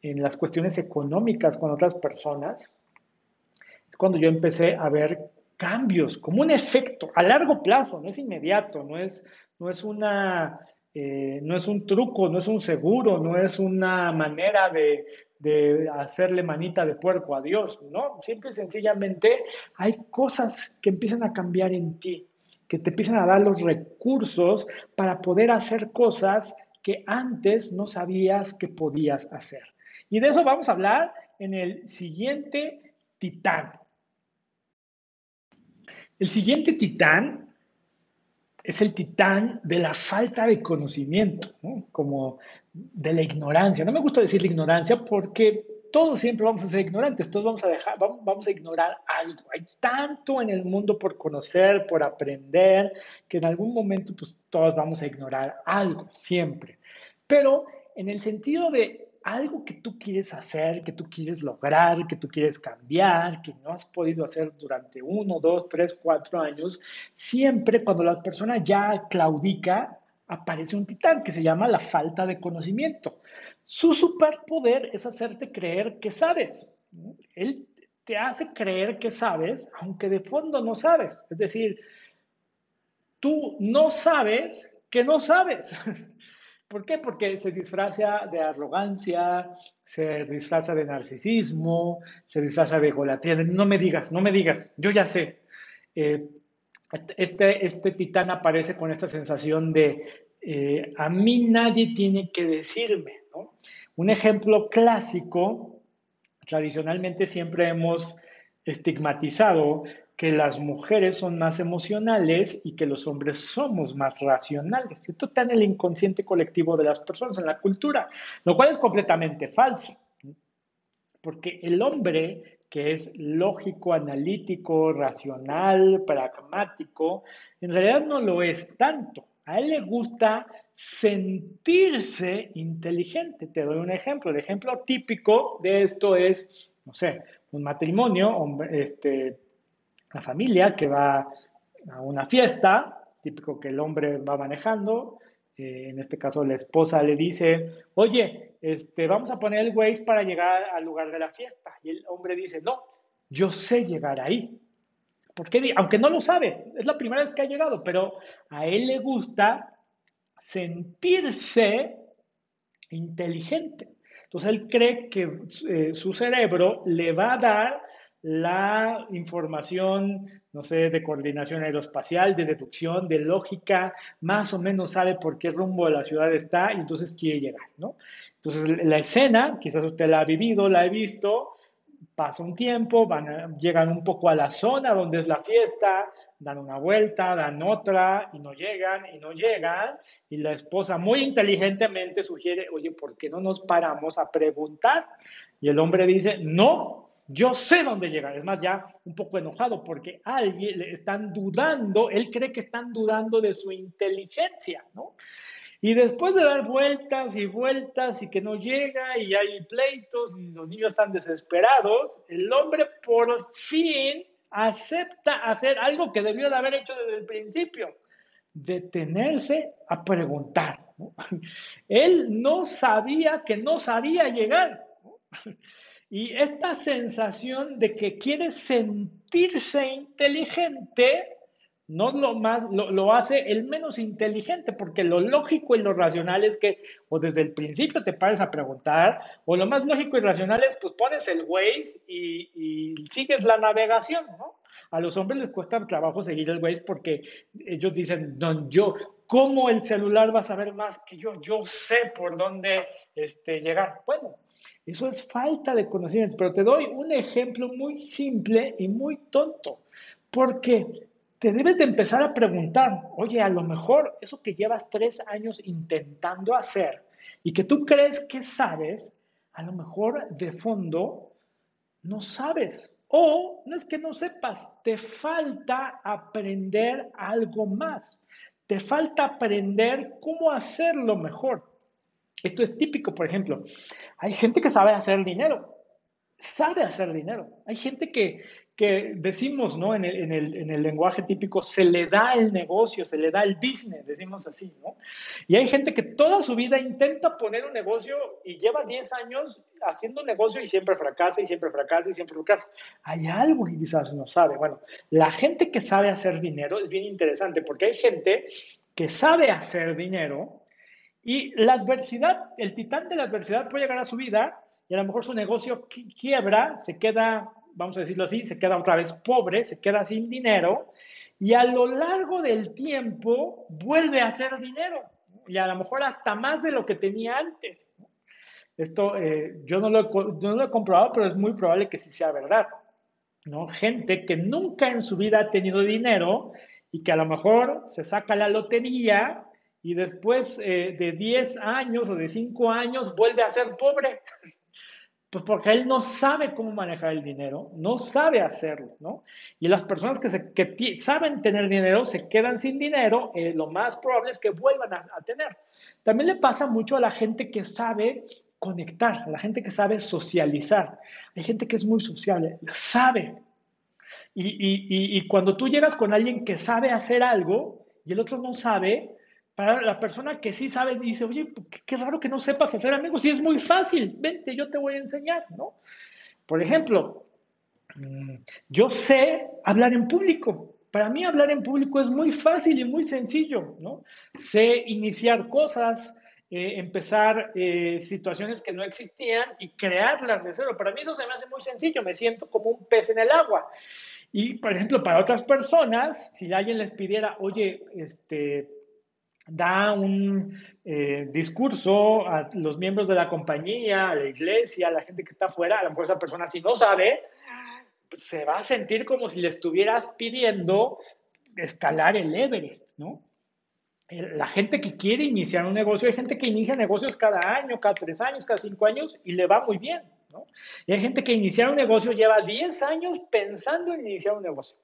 en las cuestiones económicas con otras personas, es cuando yo empecé a ver cambios como un efecto a largo plazo, no es inmediato, no es, no es una... Eh, no es un truco, no es un seguro, no es una manera de, de hacerle manita de puerco a Dios, ¿no? Siempre y sencillamente hay cosas que empiezan a cambiar en ti que te empiezan a dar los recursos para poder hacer cosas que antes no sabías que podías hacer. Y de eso vamos a hablar en el siguiente titán. El siguiente titán es el titán de la falta de conocimiento, como de la ignorancia. No me gusta decir la ignorancia porque todos siempre vamos a ser ignorantes, todos vamos a dejar, vamos, a ignorar algo. Hay tanto en el mundo por conocer, por aprender, que en algún momento pues todos vamos a ignorar algo, siempre. Pero en el sentido de algo que tú quieres hacer, que tú quieres lograr, que tú quieres cambiar, que no has podido hacer durante uno, dos, tres, cuatro años, siempre cuando la persona ya claudica, aparece un titán que se llama la falta de conocimiento. Su superpoder es hacerte creer que sabes. Él te hace creer que sabes, aunque de fondo no sabes. Es decir, tú no sabes que no sabes. ¿Por qué? Porque se disfraza de arrogancia, se disfraza de narcisismo, se disfraza de golatría. No me digas, no me digas, yo ya sé. Eh, este, este titán aparece con esta sensación de eh, a mí nadie tiene que decirme. Un ejemplo clásico, tradicionalmente siempre hemos estigmatizado que las mujeres son más emocionales y que los hombres somos más racionales. Esto está en el inconsciente colectivo de las personas, en la cultura, lo cual es completamente falso. Porque el hombre que es lógico, analítico, racional, pragmático, en realidad no lo es tanto. A él le gusta sentirse inteligente. Te doy un ejemplo. El ejemplo típico de esto es, no sé, un matrimonio, este, la familia que va a una fiesta, típico que el hombre va manejando, eh, en este caso la esposa le dice, oye, este, vamos a poner el Waze para llegar al lugar de la fiesta. Y el hombre dice, no, yo sé llegar ahí. Porque, aunque no lo sabe, es la primera vez que ha llegado, pero a él le gusta sentirse inteligente. Entonces él cree que eh, su cerebro le va a dar la información, no sé, de coordinación aeroespacial, de deducción, de lógica, más o menos sabe por qué rumbo de la ciudad está y entonces quiere llegar, ¿no? Entonces la escena, quizás usted la ha vivido, la ha visto, pasa un tiempo, van llegan un poco a la zona donde es la fiesta, dan una vuelta, dan otra y no llegan y no llegan y la esposa muy inteligentemente sugiere, oye, ¿por qué no nos paramos a preguntar? Y el hombre dice, no, yo sé dónde llegar. Es más, ya un poco enojado porque alguien le están dudando, él cree que están dudando de su inteligencia, ¿no? Y después de dar vueltas y vueltas y que no llega y hay pleitos y los niños están desesperados, el hombre por fin acepta hacer algo que debió de haber hecho desde el principio, detenerse a preguntar. Él no sabía que no sabía llegar. Y esta sensación de que quiere sentirse inteligente no lo más, lo, hace el menos inteligente, porque lo lógico y lo racional es que o desde el principio te pares a preguntar, o lo más lógico y racional es pues pones el Waze y, sigues la navegación, ¿no? A los hombres les cuesta trabajo seguir el Waze porque ellos dicen, no, yo, ¿cómo el celular va a saber más que yo? Yo sé por dónde este, llegar. Bueno, eso es falta de conocimiento, pero te doy un ejemplo muy simple y muy tonto, porque te debes de empezar a preguntar, oye, a lo mejor eso que llevas tres años intentando hacer y que tú crees que sabes, a lo mejor de fondo no sabes. O no es que no sepas, te falta aprender algo más. Te falta aprender cómo hacerlo mejor. Esto es típico, por ejemplo. Hay gente que sabe hacer dinero, sabe hacer dinero. Hay gente que, que decimos, ¿no? En el, en, el, en el, lenguaje típico, se le da el negocio, se le da el business, decimos así, ¿no? Y hay gente que toda su vida intenta poner un negocio y lleva 10 años haciendo un negocio y siempre fracasa y siempre fracasa y siempre fracasa. Hay algo que quizás no sabe. Bueno, la gente que sabe hacer dinero es bien interesante porque hay gente que sabe hacer dinero y la adversidad, el titán de la adversidad puede llegar a su vida y a lo mejor su negocio quiebra, se queda vamos a decirlo así, se queda otra vez pobre, se queda sin dinero y a lo largo del tiempo vuelve a hacer dinero y a lo mejor hasta más de lo que tenía antes. Esto eh, yo, no lo, he, no lo he comprobado, pero es muy probable que sí sea verdad. ¿no? Gente que nunca en su vida ha tenido dinero y que a lo mejor se saca la lotería y después eh, de 10 años o de 5 años vuelve a ser pobre. Pues porque él no sabe cómo manejar el dinero, no sabe hacerlo, ¿no? Y las personas que, se, que saben tener dinero se quedan sin dinero, eh, lo más probable es que vuelvan a, tener. También le pasa mucho a la gente que sabe conectar, a la gente que sabe socializar. Hay gente que es muy sociable, sabe. Y, y, y cuando tú llegas con alguien que sabe hacer algo y el otro no sabe, para la persona que sí sabe, dice, oye, pues, qué, raro que no sepas hacer amigos, y es muy fácil, vente, yo te voy a enseñar, ¿no? Por ejemplo, mm, yo sé hablar en público. Para mí hablar en público es muy fácil y muy sencillo, ¿no? Sé iniciar cosas, eh, empezar eh, situaciones que no existían y crearlas de cero. Para mí eso se me hace muy sencillo, me siento como un pez en el agua. Y, por ejemplo, para otras personas, si alguien les pidiera, oye, este, da un eh, discurso a los miembros de la compañía, a la iglesia, a la gente que está afuera, a lo mejor esa persona si no sabe, se va a sentir como si le estuvieras pidiendo escalar el Everest, ¿no? La gente que quiere iniciar un negocio, hay gente que inicia negocios cada año, cada tres años, cada cinco años y le va muy bien, ¿no? Y hay gente que iniciar un negocio lleva diez años pensando en iniciar un negocio,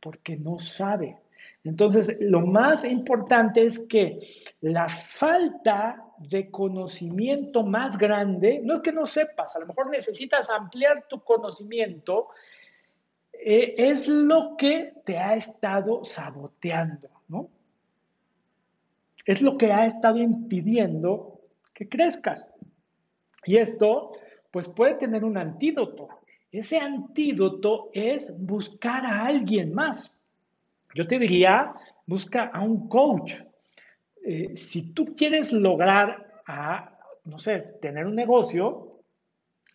porque no sabe, entonces, lo más importante es que la falta de conocimiento más grande, no es que no sepas, a lo mejor necesitas ampliar tu conocimiento, eh, es lo que te ha estado saboteando, ¿no? Es lo que ha estado impidiendo que crezcas. Y esto, pues puede tener un antídoto. Ese antídoto es buscar a alguien más. Yo te diría, busca a un coach. Eh, si tú quieres lograr, a, no sé, tener un negocio,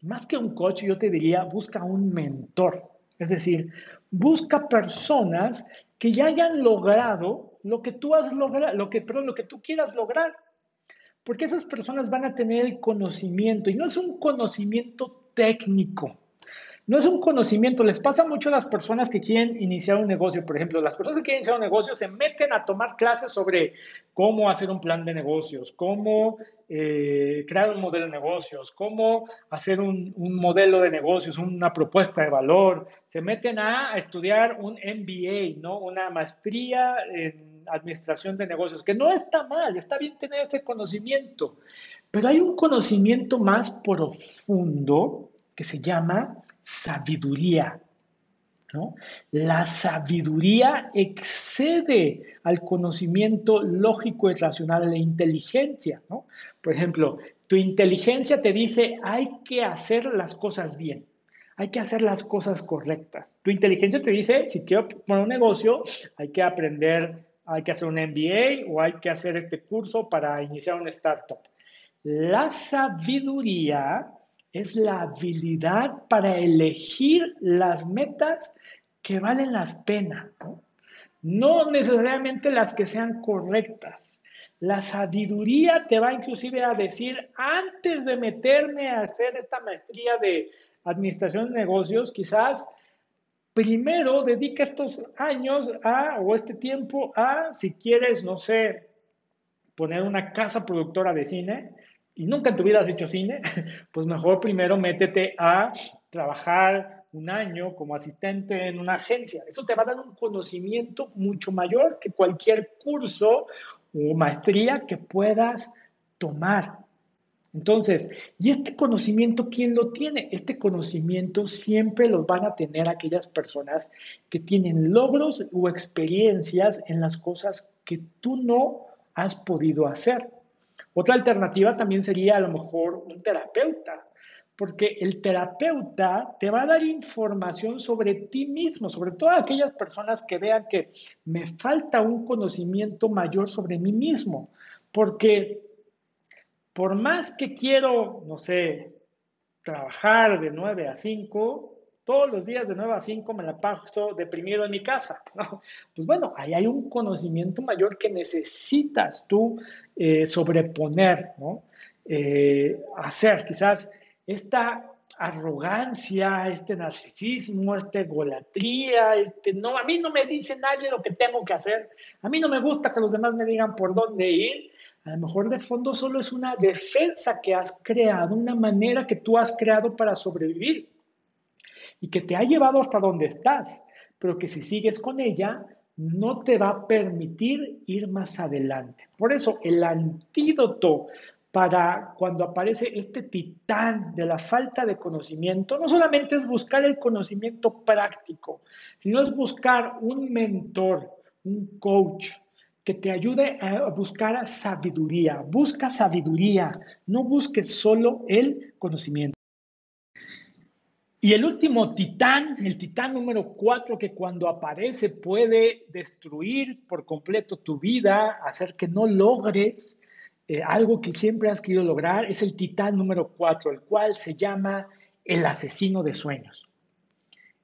más que un coach, yo te diría, busca un mentor. Es decir, busca personas que ya hayan logrado lo que tú has logrado, lo que, perdón, lo que tú quieras lograr. Porque esas personas van a tener el conocimiento y no es un conocimiento técnico. No es un conocimiento, les pasa mucho a las personas que quieren iniciar un negocio. Por ejemplo, las personas que quieren iniciar un negocio se meten a tomar clases sobre cómo hacer un plan de negocios, cómo eh, crear un modelo de negocios, cómo hacer un, modelo de negocios, una propuesta de valor. Se meten a estudiar un MBA, ¿no? una maestría en administración de negocios, que no está mal, está bien tener ese conocimiento, pero hay un conocimiento más profundo que se llama sabiduría. La sabiduría excede al conocimiento lógico y racional, a la inteligencia. Por ejemplo, tu inteligencia te dice hay que hacer las cosas bien, hay que hacer las cosas correctas. Tu inteligencia te dice si quiero poner un negocio, hay que aprender, hay que hacer un MBA o hay que hacer este curso para iniciar una startup. La sabiduría es la habilidad para elegir las metas que valen la pena, ¿no? necesariamente las que sean correctas. La sabiduría te va inclusive a decir, antes de meterme a hacer esta maestría de administración de negocios, quizás primero dedica estos años a, o este tiempo a, si quieres, no sé, poner una casa productora de cine, y nunca en tu vida has hecho cine, pues mejor primero métete a trabajar un año como asistente en una agencia. Eso te va a dar un conocimiento mucho mayor que cualquier curso o maestría que puedas tomar. Entonces, ¿y este conocimiento quién lo tiene? Este conocimiento siempre lo van a tener aquellas personas que tienen logros o experiencias en las cosas que tú no has podido hacer. Otra alternativa también sería a lo mejor un terapeuta, porque el terapeuta te va a dar información sobre ti mismo, sobre todas aquellas personas que vean que me falta un conocimiento mayor sobre mí mismo, porque por más que quiero, no sé, trabajar de 9 a 5, todos los días de 9 a 5 me la paso deprimido en mi casa. Pues bueno, ahí hay un conocimiento mayor que necesitas tú eh, sobreponer, ¿no? Eh, hacer quizás esta arrogancia, este narcisismo, esta egolatría, este, no, a mí no me dice nadie lo que tengo que hacer, a mí no me gusta que los demás me digan por dónde ir, a lo mejor de fondo solo es una defensa que has creado, una manera que tú has creado para sobrevivir y que te ha llevado hasta donde estás, pero que si sigues con ella, no te va a permitir ir más adelante. Por eso el antídoto para cuando aparece este titán de la falta de conocimiento, no solamente es buscar el conocimiento práctico, sino es buscar un mentor, un coach que te ayude a buscar sabiduría. Busca sabiduría, no busques solo el conocimiento. Y el último titán, el titán número cuatro, que cuando aparece puede destruir por completo tu vida, hacer que no logres eh, algo que siempre has querido lograr, es el titán número cuatro, el cual se llama el asesino de sueños.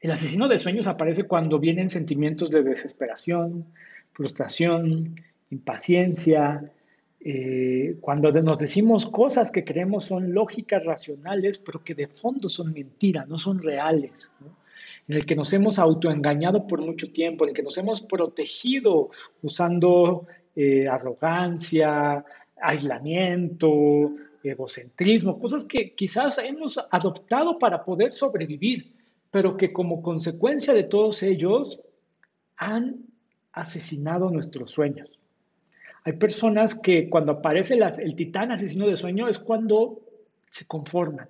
El asesino de sueños aparece cuando vienen sentimientos de desesperación, frustración, impaciencia, eh, cuando nos decimos cosas que creemos son lógicas, racionales, pero que de fondo son mentiras, no son reales, en el que nos hemos autoengañado por mucho tiempo, en el que nos hemos protegido usando eh, arrogancia, aislamiento, egocentrismo, cosas que quizás hemos adoptado para poder sobrevivir, pero que como consecuencia de todos ellos han asesinado nuestros sueños. Hay personas que cuando aparece el titán asesino de sueño es cuando se conforman.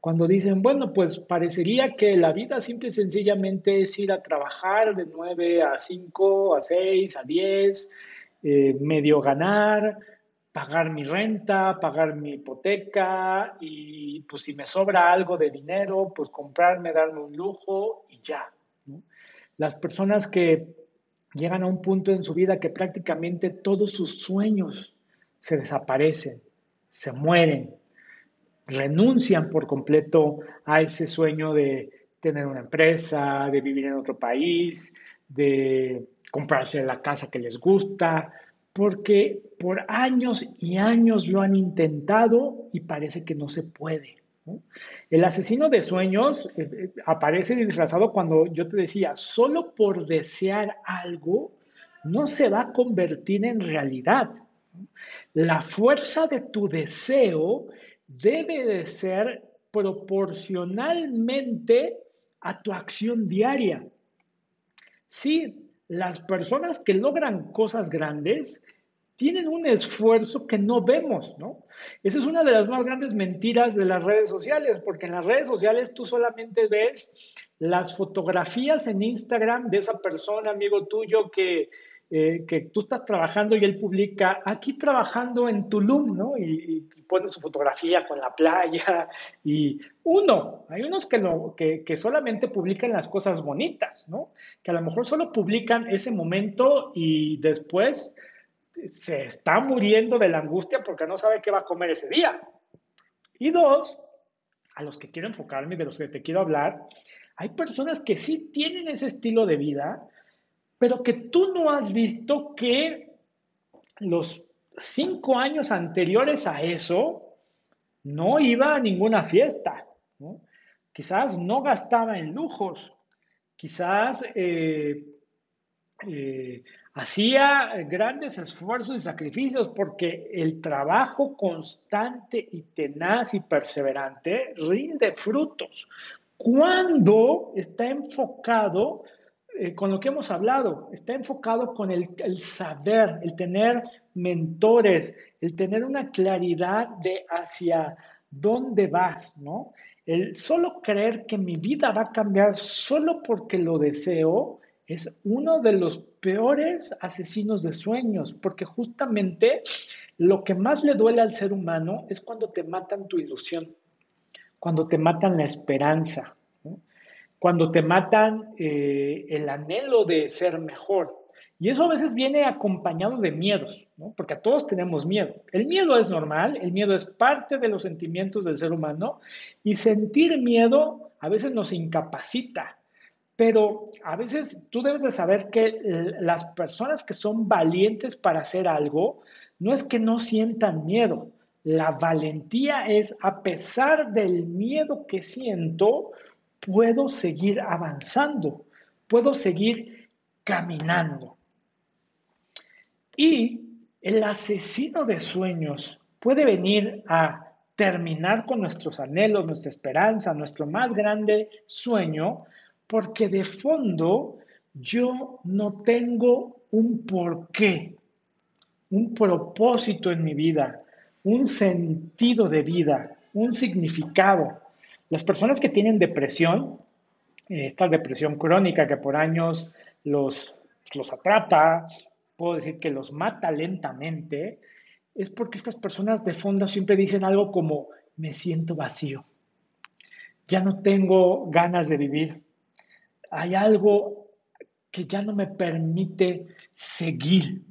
Cuando dicen, bueno, pues parecería que la vida simple y sencillamente es ir a trabajar de 9 a 5, a 6, a 10, eh, medio ganar, pagar mi renta, pagar mi hipoteca y pues si me sobra algo de dinero, pues comprarme, darme un lujo y ya. Las personas que llegan a un punto en su vida que prácticamente todos sus sueños se desaparecen, se mueren, renuncian por completo a ese sueño de tener una empresa, de vivir en otro país, de comprarse la casa que les gusta, porque por años y años lo han intentado y parece que no se puede. El asesino de sueños eh, eh, aparece disfrazado cuando yo te decía, solo por desear algo no se va a convertir en realidad. La fuerza de tu deseo debe de ser proporcionalmente a tu acción diaria. Sí, las personas que logran cosas grandes tienen un esfuerzo que no vemos, ¿no? Esa es una de las más grandes mentiras de las redes sociales, porque en las redes sociales tú solamente ves las fotografías en Instagram de esa persona, amigo tuyo, que, eh, que tú estás trabajando y él publica aquí trabajando en Tulum, ¿no? Y, pone su fotografía con la playa. Y uno, hay unos que, lo, que, que solamente publican las cosas bonitas, ¿no? Que a lo mejor solo publican ese momento y después se está muriendo de la angustia porque no sabe qué va a comer ese día. Y dos, a los que quiero enfocarme, de los que te quiero hablar, hay personas que sí tienen ese estilo de vida, pero que tú no has visto que los cinco años anteriores a eso no iba a ninguna fiesta. Quizás no gastaba en lujos, quizás eh, eh, hacía grandes esfuerzos y sacrificios porque el trabajo constante y tenaz y perseverante rinde frutos. Cuando está enfocado eh, con lo que hemos hablado, está enfocado con el, el, saber, el tener mentores, el tener una claridad de hacia dónde vas, ¿no? El solo creer que mi vida va a cambiar solo porque lo deseo es uno de los peores asesinos de sueños, porque justamente lo que más le duele al ser humano es cuando te matan tu ilusión, cuando te matan la esperanza, cuando te matan eh, el anhelo de ser mejor. Y eso a veces viene acompañado de miedos, porque a todos tenemos miedo. El miedo es normal, el miedo es parte de los sentimientos del ser humano y sentir miedo a veces nos incapacita. Pero a veces tú debes de saber que las personas que son valientes para hacer algo, no es que no sientan miedo. La valentía es, a pesar del miedo que siento, puedo seguir avanzando, puedo seguir caminando. Y el asesino de sueños puede venir a terminar con nuestros anhelos, nuestra esperanza, nuestro más grande sueño, porque de fondo yo no tengo un porqué, un propósito en mi vida, un sentido de vida, un significado. Las personas que tienen depresión, eh, esta depresión crónica que por años los, los atrapa, puedo decir que los mata lentamente, es porque estas personas de fondo siempre dicen algo como, me siento vacío, ya no tengo ganas de vivir, hay algo que ya no me permite seguir,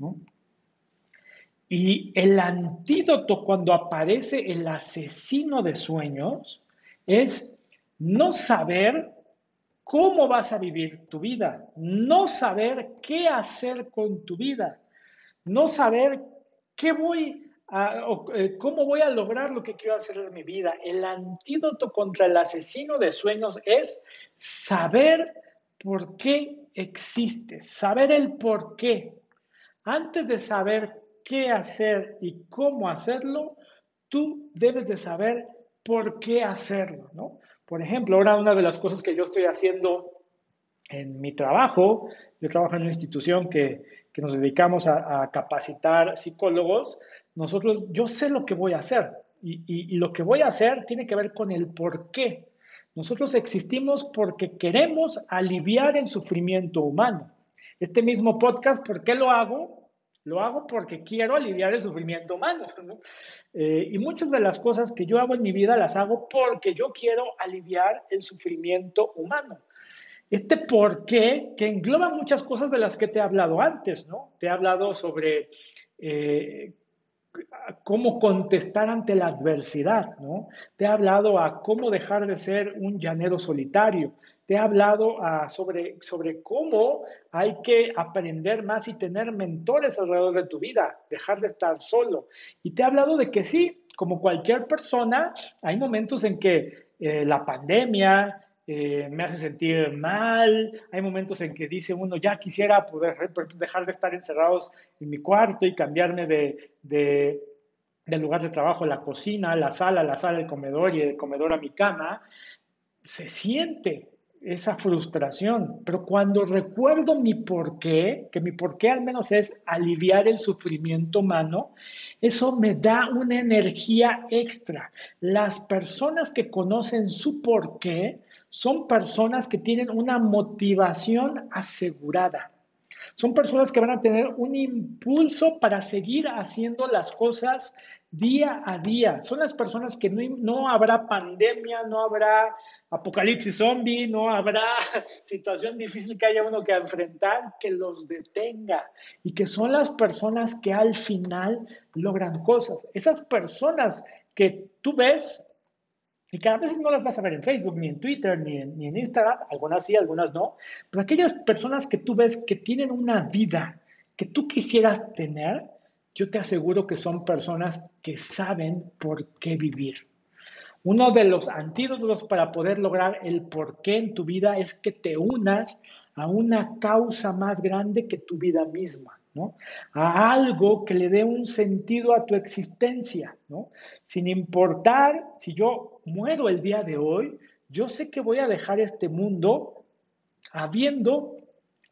Y el antídoto cuando aparece el asesino de sueños es no saber cómo vas a vivir tu vida, no saber qué hacer con tu vida, no saber qué voy a, eh, cómo voy a lograr lo que quiero hacer en mi vida. El antídoto contra el asesino de sueños es saber por qué existes, saber el por qué. Antes de saber qué hacer y cómo hacerlo, tú debes de saber por qué hacerlo, ¿no? Por ejemplo, ahora una de las cosas que yo estoy haciendo en mi trabajo, yo trabajo en una institución que, que nos dedicamos a, capacitar psicólogos, nosotros, yo sé lo que voy a hacer y, y, y, lo que voy a hacer tiene que ver con el por qué. Nosotros existimos porque queremos aliviar el sufrimiento humano. Este mismo podcast, ¿por qué lo hago? Lo hago porque quiero aliviar el sufrimiento humano. Eh, y muchas de las cosas que yo hago en mi vida las hago porque yo quiero aliviar el sufrimiento humano. Este por qué, que engloba muchas cosas de las que te he hablado antes, ¿no? Te he hablado sobre eh, cómo contestar ante la adversidad, ¿no? Te he hablado a cómo dejar de ser un llanero solitario, te he hablado ah, sobre, sobre cómo hay que aprender más y tener mentores alrededor de tu vida, dejar de estar solo. Y te he hablado de que sí, como cualquier persona, hay momentos en que eh, la pandemia, eh, me hace sentir mal, hay momentos en que dice uno, ya quisiera poder dejar de estar encerrados en mi cuarto y cambiarme de, de, del lugar de trabajo la cocina, la sala, la sala, el comedor y el comedor a mi cama. Se siente, esa frustración, pero cuando recuerdo mi porqué, que mi porqué al menos es aliviar el sufrimiento humano, eso me da una energía extra. Las personas que conocen su porqué son personas que tienen una motivación asegurada. Son personas que van a tener un impulso para seguir haciendo las cosas día a día. Son las personas que no, habrá pandemia, no habrá apocalipsis zombie, no habrá situación difícil que haya uno que enfrentar que los detenga y que son las personas que al final logran cosas. Esas personas que tú ves y que a veces no las vas a ver en Facebook, ni en Twitter, ni en, ni en Instagram, algunas sí, algunas no, pero aquellas personas que tú ves que tienen una vida que tú quisieras tener, yo te aseguro que son personas que saben por qué vivir. Uno de los antídotos para poder lograr el porqué en tu vida es que te unas a una causa más grande que tu vida misma, A algo que le dé un sentido a tu existencia, ¿no? Sin importar si yo muero el día de hoy, yo sé que voy a dejar este mundo habiendo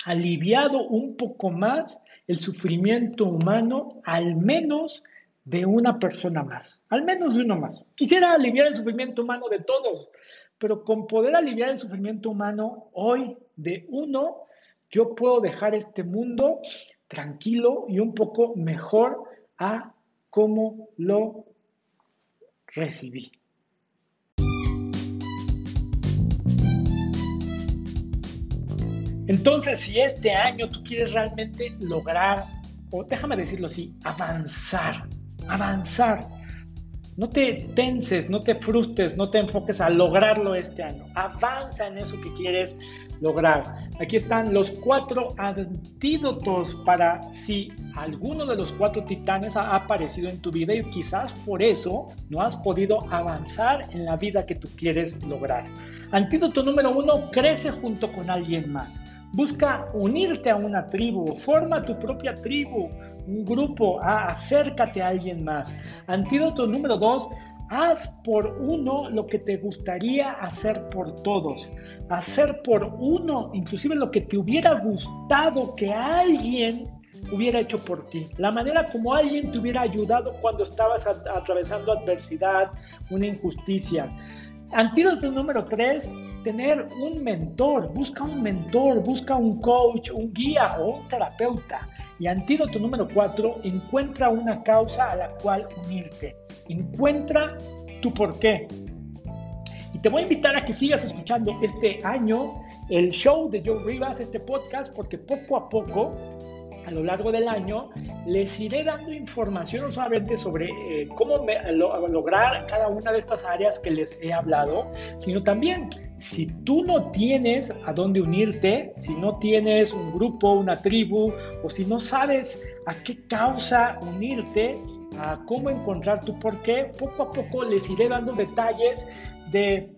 aliviado un poco más el sufrimiento humano al menos de una persona más, al menos de uno más. Quisiera aliviar el sufrimiento humano de todos, pero con poder aliviar el sufrimiento humano hoy de uno, yo puedo dejar este mundo tranquilo y un poco mejor a cómo lo recibí. Entonces, si este año tú quieres realmente lograr, o déjame decirlo así, avanzar, avanzar, no te tenses, no te frustres, no te enfoques a lograrlo este año. Avanza en eso que quieres lograr. Aquí están los cuatro antídotos para si alguno de los cuatro titanes ha aparecido en tu vida y quizás por eso no has podido avanzar en la vida que tú quieres lograr. Antídoto número uno, crece junto con alguien más. Busca unirte a una tribu, forma tu propia tribu, un grupo, acércate a alguien más. Antídoto número dos, haz por uno lo que te gustaría hacer por todos. Hacer por uno, inclusive lo que te hubiera gustado que alguien hubiera hecho por ti, la manera como alguien te hubiera ayudado cuando estabas atravesando adversidad, una injusticia. Antídoto número tres, tener un mentor, busca un mentor, busca un coach, un guía o un terapeuta. Y antídoto número cuatro, encuentra una causa a la cual unirte. Encuentra tu porqué. Y te voy a invitar a que sigas escuchando este año el show de Joe Rivas, este podcast, porque poco a poco a lo largo del año les iré dando información no solamente sobre eh, cómo lograr cada una de estas áreas que les he hablado, sino también si tú no tienes a dónde unirte, si no tienes un grupo, una tribu, o si no sabes a qué causa unirte, a cómo encontrar tu porqué, poco a poco les iré dando detalles de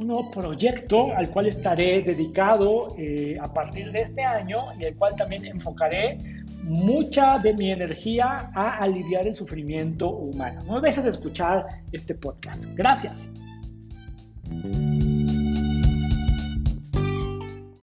un nuevo proyecto al cual estaré dedicado eh, a partir de este año y el cual también enfocaré mucha de mi energía a aliviar el sufrimiento humano. No dejes de escuchar este podcast. Gracias.